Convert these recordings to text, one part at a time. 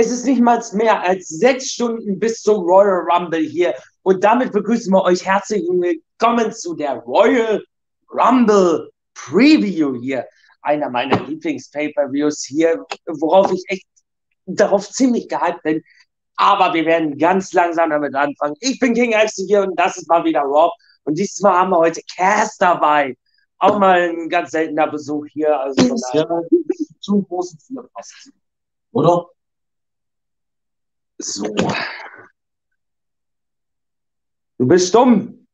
Es ist nicht mal mehr als sechs Stunden bis zum Royal Rumble hier. Und damit begrüßen wir euch herzlich willkommen zu der Royal Rumble Preview hier. Einer meiner Lieblings-Pay-Per-Views hier, worauf ich echt darauf ziemlich gehypt bin. Aber wir werden ganz langsam damit anfangen. Ich bin King Axel hier und das ist mal wieder Rob. Und dieses Mal haben wir heute Cass dabei. Auch mal ein ganz seltener Besuch hier. Also von ja, zu großen Vier passt. Oder? So. Du bist stumm.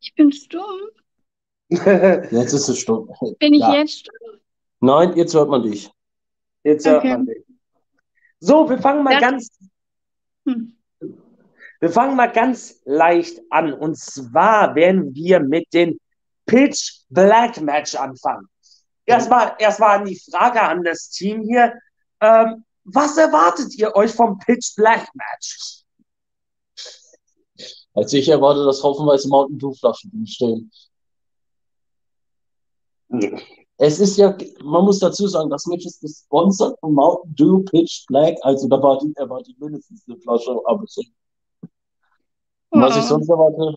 Ich bin stumm. Jetzt ist es stumm. Bin ich Ja. jetzt stumm? Nein, jetzt hört man dich. Jetzt hört Okay. man dich. So, wir fangen mal Ja. ganz, Hm. wir fangen mal ganz leicht an. Und zwar werden wir mit dem Pitch Black Match anfangen. Erstmal, erstmal an die Frage an das Team hier. Ähm, was erwartet ihr euch vom Pitch Black Match? Als ich erwarte, dass haufenweise Mountain Dew Flaschen stehen. Es ist ja, man muss dazu sagen, das Match ist gesponsert von Mountain Dew Pitch Black, also da war die, erwarte ich mindestens eine Flasche, aber so. Und Was ich sonst erwarte,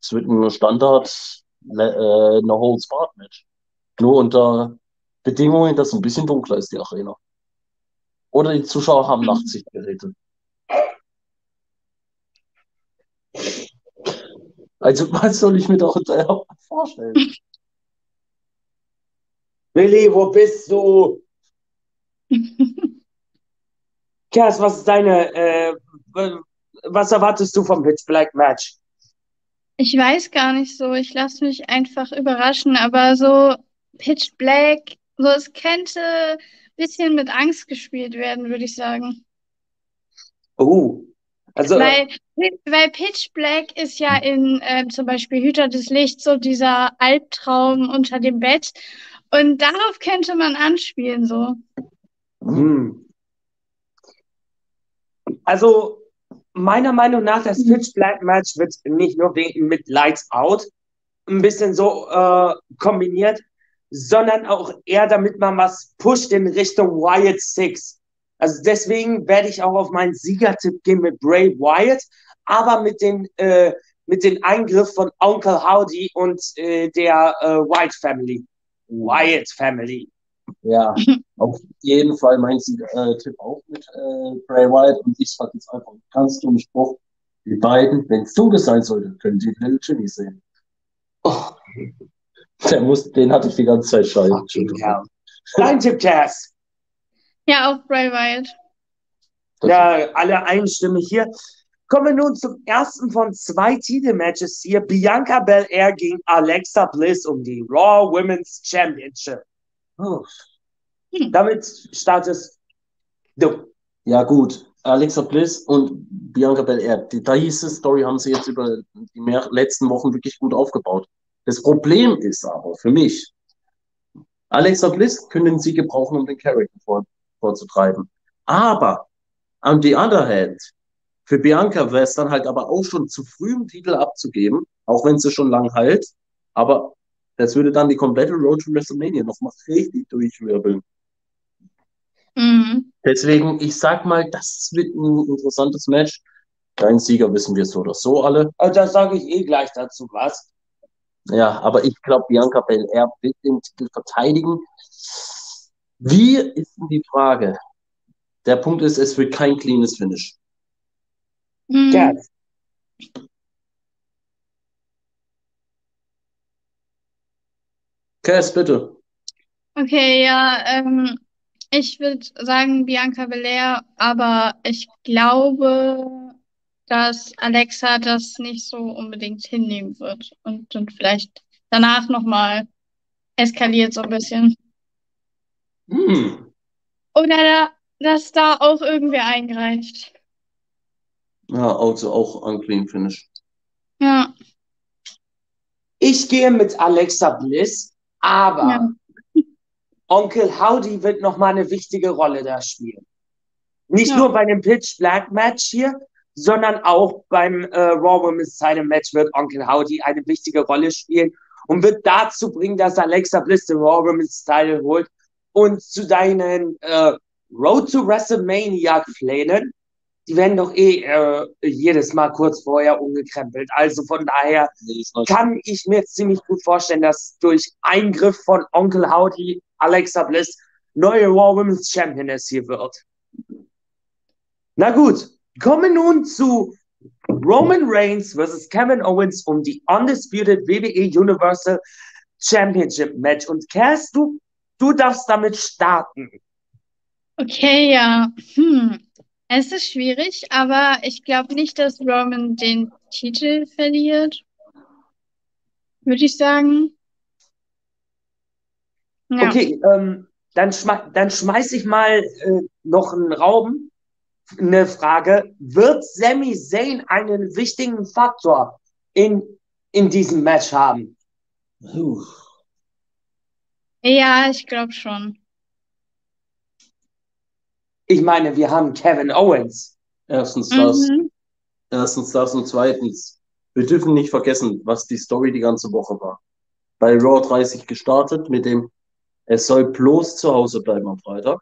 es wird ein Standard, le- äh, eine Holds Barred Match. Nur unter Bedingungen, dass ein bisschen dunkler ist, die Arena. Oder die Zuschauer haben Nachtsichtgeräte. Also, was soll ich mir darunter vorstellen? Willi, wo bist du? Kers, was ist deine, äh, was erwartest du vom Pitch Black Match? Ich weiß gar nicht so. Ich lasse mich einfach überraschen, aber so Pitch Black, so es könnte bisschen mit Angst gespielt werden, würde ich sagen. Oh, also, Weil, weil Pitch Black ist ja in ähm, zum Beispiel Hüter des Lichts so dieser Albtraum unter dem Bett. Und darauf könnte man anspielen, so. hm. Also, meiner Meinung nach, das Pitch Black Match wird nicht nur wegen mit Lights Out ein bisschen so äh, kombiniert, sondern auch eher, damit man was pusht in Richtung Wyatt Six. Also deswegen werde ich auch auf meinen Siegertipp gehen mit Bray Wyatt, aber mit den äh, mit den Eingriff von Onkel Howdy und äh, der äh, White Family. Wyatt Family. Ja, auf jeden Fall mein äh, Tipp auch mit äh, Bray Wyatt und ich sage jetzt einfach einen ganz dummen Spruch. Die beiden, wenn es dunkel sein sollte, können die Little Jimmy sehen. Oh, Der muss, den hatte ich die ganze Zeit scheiße. hell. Dein Tipp, Cass. Ja, auch Bray Wyatt. Ja, alle einstimmig hier. Kommen wir nun zum ersten von zwei Titelmatches hier. Bianca Belair gegen Alexa Bliss um die Raw Women's Championship. Oh. Damit startest du. Ja, gut. Alexa Bliss und Bianca Belair. Die, da hieß es, Story haben sie jetzt über die mehr, letzten Wochen wirklich gut aufgebaut. Das Problem ist aber für mich, Alexa Bliss können sie gebrauchen, um den Charakter vor, vorzutreiben. Aber on the other hand, für Bianca wäre es dann halt aber auch schon zu früh, einen Titel abzugeben, auch wenn sie schon lang halt. Aber das würde dann die komplette Road to WrestleMania noch mal richtig durchwirbeln. Mhm. Deswegen, ich sag mal, das wird ein interessantes Match. Dein Sieger wissen wir so oder so alle. Also da sage ich eh gleich dazu was. Ja, aber ich glaube, Bianca Belair wird den Titel verteidigen. Wie ist denn die Frage? Der Punkt ist, es wird kein cleanes Finish. Mhm. Cass. Cass, bitte. Okay, ja, ähm, ich würde sagen Bianca Belair, aber ich glaube, dass Alexa das nicht so unbedingt hinnehmen wird und dann vielleicht danach nochmal eskaliert so ein bisschen. Hm. Oder da, dass da auch irgendwer eingreift. Ja, also auch unclean Finish. Ja, Ich gehe mit Alexa Bliss, aber ja. Onkel Howdy wird noch mal eine wichtige Rolle da spielen. Nicht Ja. nur bei dem Pitch Black Match hier, sondern auch beim äh, Raw Women's Title Match wird Onkel Howdy eine wichtige Rolle spielen und wird dazu bringen, dass Alexa Bliss den Raw Women's Title holt und zu deinen äh, Road to WrestleMania Plänen, die werden doch eh äh, jedes Mal kurz vorher umgekrempelt. Also von daher kann ich mir ziemlich gut vorstellen, dass durch Eingriff von Onkel Howdy Alexa Bliss neue Raw Women's Championess hier wird. Na gut, kommen nun zu Roman Reigns versus Kevin Owens um die Undisputed WWE Universal Championship Match. Und Cass, du, du darfst damit starten. Okay, ja. Hm. Es ist schwierig, aber ich glaube nicht, dass Roman den Titel verliert. Würde ich sagen. Ja. Okay, ähm, dann, schme dann schmeiß ich mal äh, noch einen Raum. Eine Frage. Wird Sami Zayn einen wichtigen Faktor in, in diesem Match haben? Puh. Ja, ich glaube schon. Ich meine, wir haben Kevin Owens. Erstens das. Mhm. Erstens das und zweitens, wir dürfen nicht vergessen, was die Story die ganze Woche war. Bei Raw 30 gestartet mit dem, es soll bloß zu Hause bleiben am Freitag.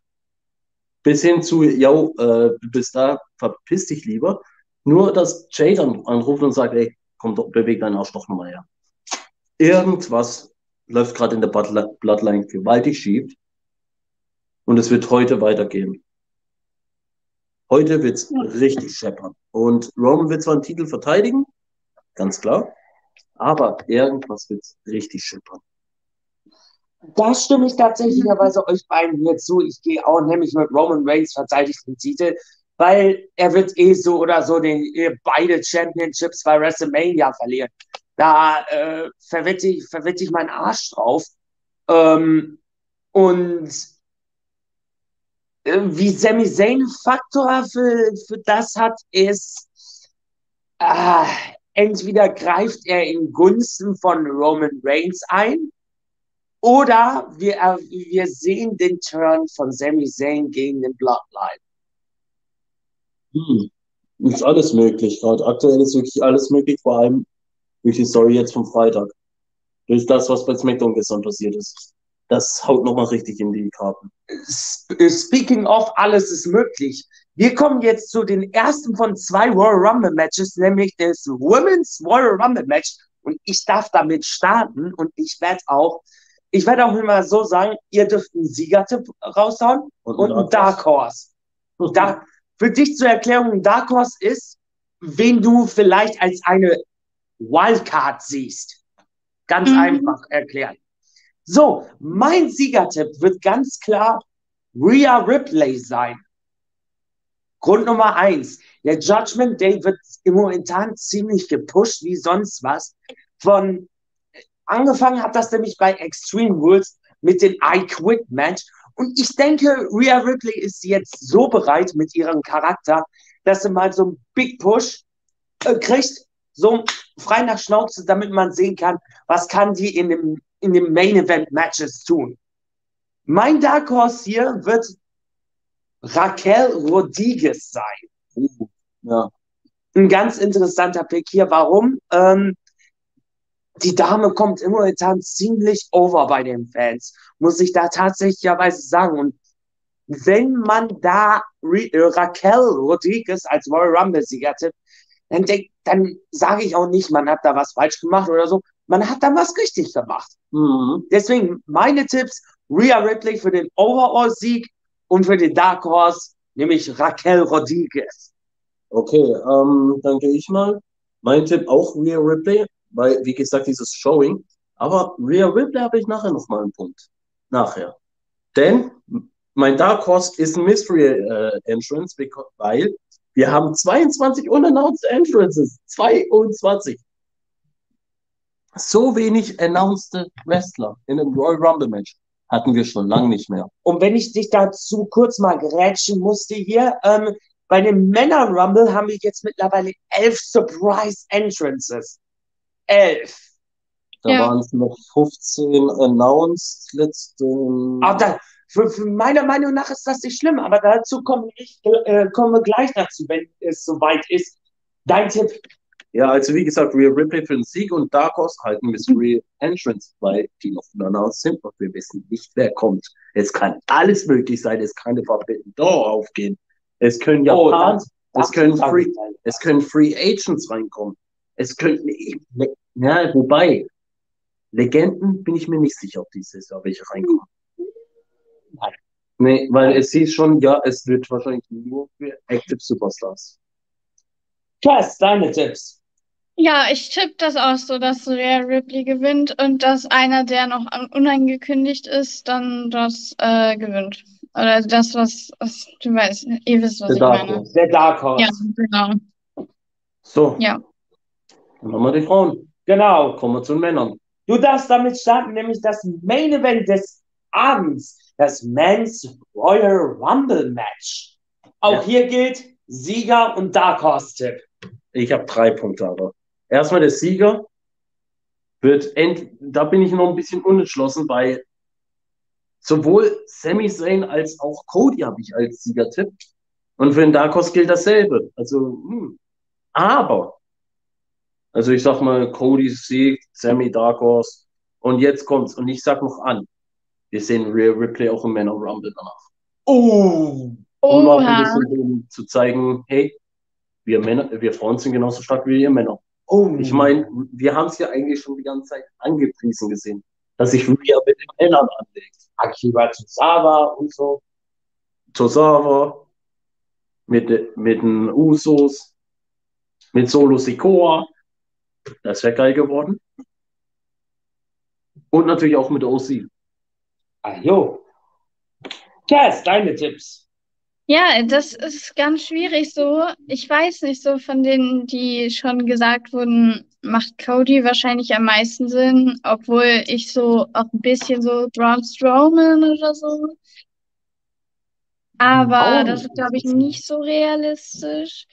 Bis hin zu, ja, äh, du bist da, verpiss dich lieber. Nur, dass Jay dann anruft und sagt, ey, komm doch, beweg deinen Arsch doch nochmal her. Irgendwas läuft gerade in der Bloodline gewaltig schief. Und es wird heute weitergehen. Heute wird es ja. richtig scheppern. Und Roman wird zwar einen Titel verteidigen, ganz klar, aber irgendwas wird richtig scheppern. Da stimme ich tatsächlicherweise euch beiden hier zu. Ich gehe auch nämlich mit Roman Reigns verteidigt den Titel, weil er wird eh so oder so den beide Championships bei WrestleMania verlieren. Da äh, verwette ich, verwette ich meinen Arsch drauf. Ähm, und äh, wie Sami Zayn Faktor für, für das hat, ist, äh, entweder greift er in Gunsten von Roman Reigns ein, oder wir, äh, wir sehen den Turn von Sami Zayn gegen den Bloodline. Hm. Ist alles möglich gerade. Aktuell ist wirklich alles möglich, vor allem durch die Story jetzt vom Freitag. Durch das, was bei SmackDown gestern passiert ist das haut nochmal richtig in die Karten. Speaking of, alles ist möglich. Wir kommen jetzt zu den ersten von zwei Royal Rumble Matches, nämlich das Women's Royal Rumble Match. Und ich darf damit starten und ich werde auch, ich werde auch immer so sagen, ihr dürft einen Siegertipp raushauen und, und einen Dark Horse. Da, für dich zur Erklärung, ein Dark Horse ist, wen du vielleicht als eine Wildcard siehst. Ganz mhm. einfach erklärt. So, mein Siegertipp wird ganz klar Rhea Ripley sein. Grund Nummer eins. Der Judgment Day wird im momentan ziemlich gepusht wie sonst was. Von angefangen hat das nämlich bei Extreme Rules mit dem I Quit Match. Und ich denke, Rhea Ripley ist jetzt so bereit mit ihrem Charakter, dass sie mal so einen Big Push äh, kriegt, so frei nach Schnauze, damit man sehen kann, was kann die in dem in den Main Event Matches tun. Mein Dark Horse hier wird Raquel Rodriguez sein. Ja. Ein ganz interessanter Pick hier. Warum? Ähm, die Dame kommt im momentan ziemlich over bei den Fans, muss ich da tatsächlicherweise sagen. Und wenn man da Re äh, Raquel Rodriguez als Royal Rumble-Sieger tippt, dann, dann sage ich auch nicht, man hat da was falsch gemacht oder so man hat dann was richtig gemacht. Mhm. Deswegen meine Tipps: Rhea Ripley für den Overall-Sieg und für den Dark Horse, nämlich Raquel Rodriguez. Okay, ähm, dann gehe ich mal. Mein Tipp auch Rhea Ripley, weil, wie gesagt, dieses Showing. Aber Rhea Ripley habe ich nachher nochmal einen Punkt. Nachher. Denn mein Dark Horse ist ein Mystery äh, Entrance, weil wir haben 22 unannounced Entrances. 22 so wenig announced Wrestler in einem Royal Rumble Match hatten wir schon lange nicht mehr. Und wenn ich dich dazu kurz mal gerätschen musste hier, ähm, bei dem Männer Rumble haben wir jetzt mittlerweile elf Surprise Entrances. Elf. Da ja. waren es noch 15 announced letzte. Aber da, für, für meiner Meinung nach ist das nicht schlimm, aber dazu kommen, ich, äh, kommen wir gleich dazu, wenn es soweit ist. Dein Tipp Ja, also wie gesagt, Rhea Ripley für den Sieg und Dark Horse halten Mystery Entrance, weil die noch unaus sind und wir wissen nicht, wer kommt. Es kann alles möglich sein, es kann eine Forbidden Door aufgehen. Es können Oh, Japaner, das- es können Free, es können Free Agents reinkommen. Es könnten, ja, wobei, Legenden bin ich mir nicht sicher, ob dieses Jahr welche reinkommen. Nein. Nee, weil es hieß schon, ja, es wird wahrscheinlich nur für Active Superstars. Cass, deine Tipps. Ja, ich tippe das auch so, dass Rhea Ripley gewinnt und dass einer, der noch an- unangekündigt ist, dann das äh, gewinnt. Oder das, was, was du weißt, ihr wisst, was Der ich Dark meine. Horse. Der Dark Horse. Ja, genau. So. Ja. Dann haben wir die Frauen. Genau. Kommen wir zu den Männern. Du darfst damit starten, nämlich das Main Event des Abends, das Men's Royal Rumble Match. Auch Ja. hier gilt Sieger und Dark Horse Tipp. Ich habe drei Punkte, aber erstmal der Sieger wird end, da bin ich noch ein bisschen unentschlossen, weil sowohl Sami Zayn als auch Cody habe ich als Siegertipp. Und für den Dark Horse gilt dasselbe. Also, hm. aber, also ich sag mal, Cody siegt, Sammy Dark Horse. Und jetzt kommt's. Und ich sag noch an, wir sehen Rhea Ripley auch im Männer Rumble danach. Oh, Um auch ein bisschen zu zeigen, hey, wir Männer, wir Frauen sind genauso stark wie ihr Männer. oh. Ich meine, wir haben es ja eigentlich schon die ganze Zeit angepriesen gesehen, dass sich Rhea mit den Männern anlegt. Akiba Tozawa und so. Tosawa, mit, mit den Usos, mit Solo Sikoa. Das wäre geil geworden. Und natürlich auch mit OC. Ah, jo. Deine Tipps. Ja, das ist ganz schwierig so. Ich weiß nicht, so von denen, die schon gesagt wurden, macht Cody wahrscheinlich am meisten Sinn, obwohl ich so auch ein bisschen so Braun Strowman oder so. Aber Oh, das ist, glaube ich, nicht so realistisch.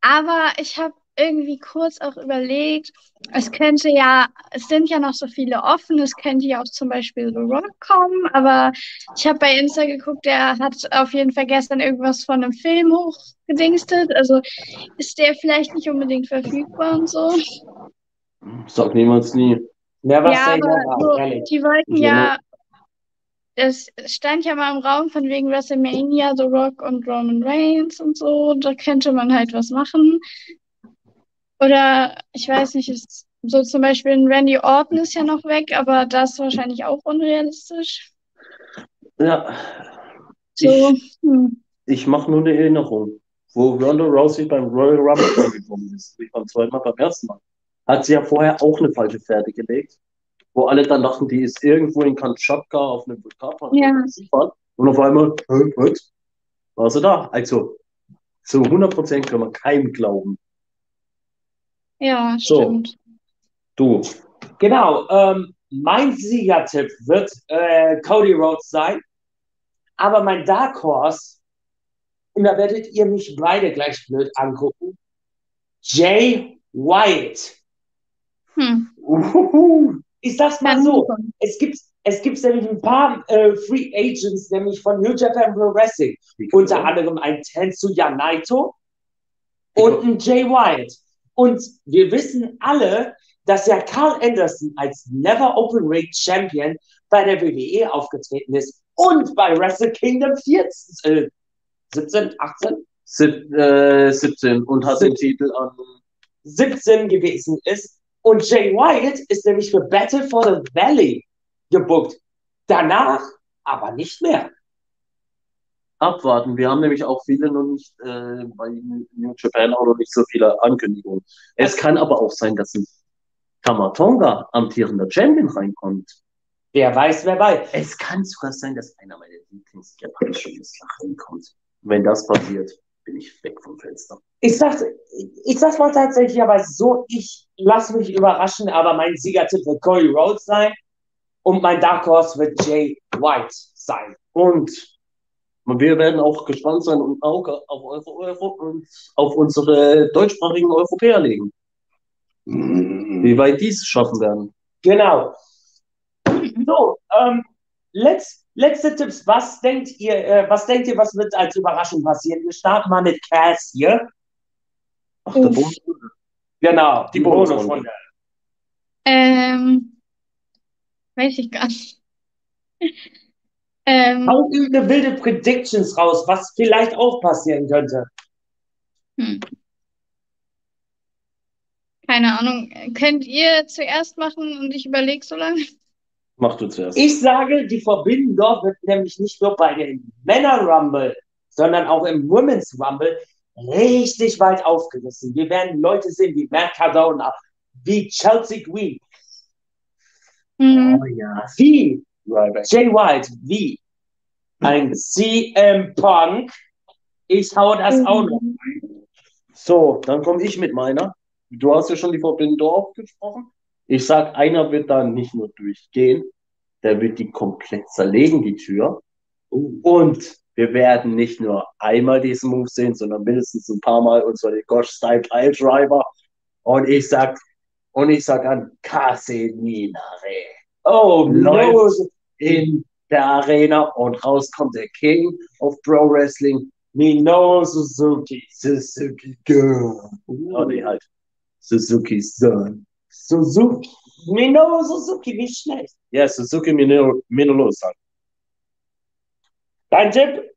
Aber ich habe irgendwie kurz auch überlegt, es könnte ja, es sind ja noch so viele offen, es könnte ja auch zum Beispiel The Rock kommen, aber ich habe bei Insta geguckt, der hat auf jeden Fall gestern irgendwas von einem Film hochgedingstet. Also ist der vielleicht nicht unbedingt verfügbar und so. Sag niemals nie. Never Ja, say aber never, so, die wollten ja, es stand ja mal im Raum von wegen WrestleMania, The Rock und Roman Reigns und so. Da könnte man halt was machen. Oder ich weiß nicht, ist so zum Beispiel ein Randy Orton ist ja noch weg, aber das ist wahrscheinlich auch unrealistisch. Ja. So, Ich, hm. ich mache nur eine Erinnerung, wo Ronda Rousey beim Royal Rumble gekommen ist. Nicht beim zweiten Mal, beim ersten Mal. Hat sie ja vorher auch eine falsche Pferde gelegt, wo alle dann dachten, die ist irgendwo in Kamtschatka auf einem Vulkan. Ja. Und auf einmal, hä, was? War sie da? Also, zu 100% können wir keinem glauben. Ja, So. stimmt. Du, Genau, ähm, mein Siegertipp wird äh, Cody Rhodes sein. Aber mein Dark Horse, und da werdet ihr mich beide gleich blöd angucken, Jay White. Hm. Uhuhu. Ich sag's mal so, es gibt, es gibt nämlich ein paar äh, Free Agents, nämlich von New Japan Pro Wrestling. Unter anderem ein Tetsuya Naito und ein Jay White. Und wir wissen alle, dass ja Carl Anderson als Never Open Ring Champion bei der WWE aufgetreten ist und bei Wrestle Kingdom 14, äh, 17, 18, Sieb, äh, 17 und hat den Sieb- Titel an 17 gewesen ist. Und Jay White ist nämlich für Battle for the Valley gebuckt. Danach aber nicht mehr. Abwarten. Wir haben nämlich auch viele noch nicht äh, bei New Japan auch noch nicht so viele Ankündigungen. Es kann aber auch sein, dass ein Tamatonga amtierender Champion reinkommt. Wer weiß, wer weiß. Es kann sogar sein, dass einer meiner Lieblings-japanischen Wrestler reinkommt. Wenn das passiert, bin ich weg vom Fenster. Ich sag's, ich sag's mal tatsächlich aber so, ich lasse mich überraschen, aber mein Siegertipp wird Cody Rhodes sein und mein Dark Horse wird Jay White sein. Und wir werden auch gespannt sein und auch auf eure Euro und auf unsere deutschsprachigen Europäer legen. Wie weit die es schaffen werden. Genau. So, ähm, letz, letzte Tipps. Was denkt ihr, äh, was denkt ihr, was wird als Überraschung passieren? Wir starten mal mit Cass hier. Ach, der. Genau, Die die. Bonusrunde. Ähm, weiß ich gar nicht. Ähm, Hau irgendeine wilde Predictions raus, was vielleicht auch passieren könnte. hm. Keine Ahnung. Könnt ihr zuerst machen und ich überlege so lange? Mach du zuerst. Ich sage, die Forbidden Door wird nämlich nicht nur bei den Männer Rumble, sondern auch im Women's Rumble richtig weit aufgerissen. Wir werden Leute sehen wie Matt Cardona, wie Chelsea Green, Hm. Oh ja. wie Ryback. Jay White, wie ein CM Punk. Ich hau das auch noch. So, dann komme ich mit meiner. Du hast ja schon die Door aufgesprochen. Ich sag, einer wird da nicht nur durchgehen, der wird die komplett zerlegen, die Tür. Und wir werden nicht nur einmal diesen Move sehen, sondern mindestens ein paar Mal, und zwar den Gosh Style Pile Driver. Und ich sag, und ich sag an Casemiro Oh, no. Läuft. In der Arena und raus kommt der King of Pro Wrestling, Minoru Suzuki. Suzuki Girl. Oh nee, halt. Suzuki's Son. Suzuki. Minoru Suzuki, nicht schlecht. Ja, Suzuki Minoru Minoru-san. Dein Tipp?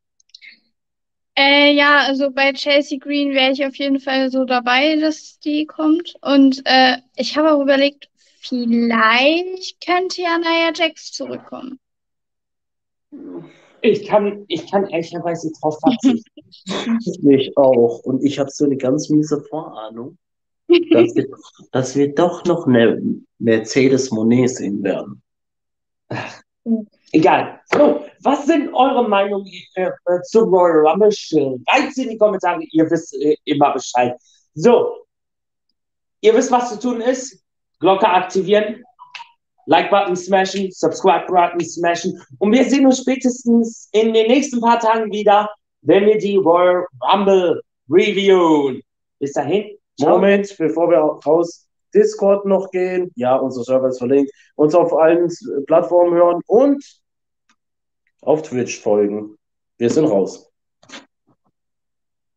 Äh, ja, also bei Chelsea Green wäre ich auf jeden Fall so dabei, dass die kommt. Und äh, ich habe auch überlegt, vielleicht könnte ja Nia Jax zurückkommen. Ich kann, ich kann ehrlicherweise drauf verzichten. Ich auch. Und ich habe so eine ganz miese Vorahnung, dass wir, dass wir doch noch eine Mercedes Monet sehen werden. Egal. So, was sind eure Meinungen äh, äh, zum Royal Rumble? Schreibt in die Kommentare, ihr wisst äh, immer Bescheid. So, ihr wisst, was zu tun ist. Glocke aktivieren, Like-Button smashen, Subscribe-Button smashen. Und wir sehen uns spätestens in den nächsten paar Tagen wieder, wenn wir die Royal Rumble reviewen. Bis dahin. ciao. Moment, bevor wir raus Discord noch gehen. Ja, unser Server ist verlinkt. Uns auf allen Plattformen hören und auf Twitch folgen. Wir sind raus.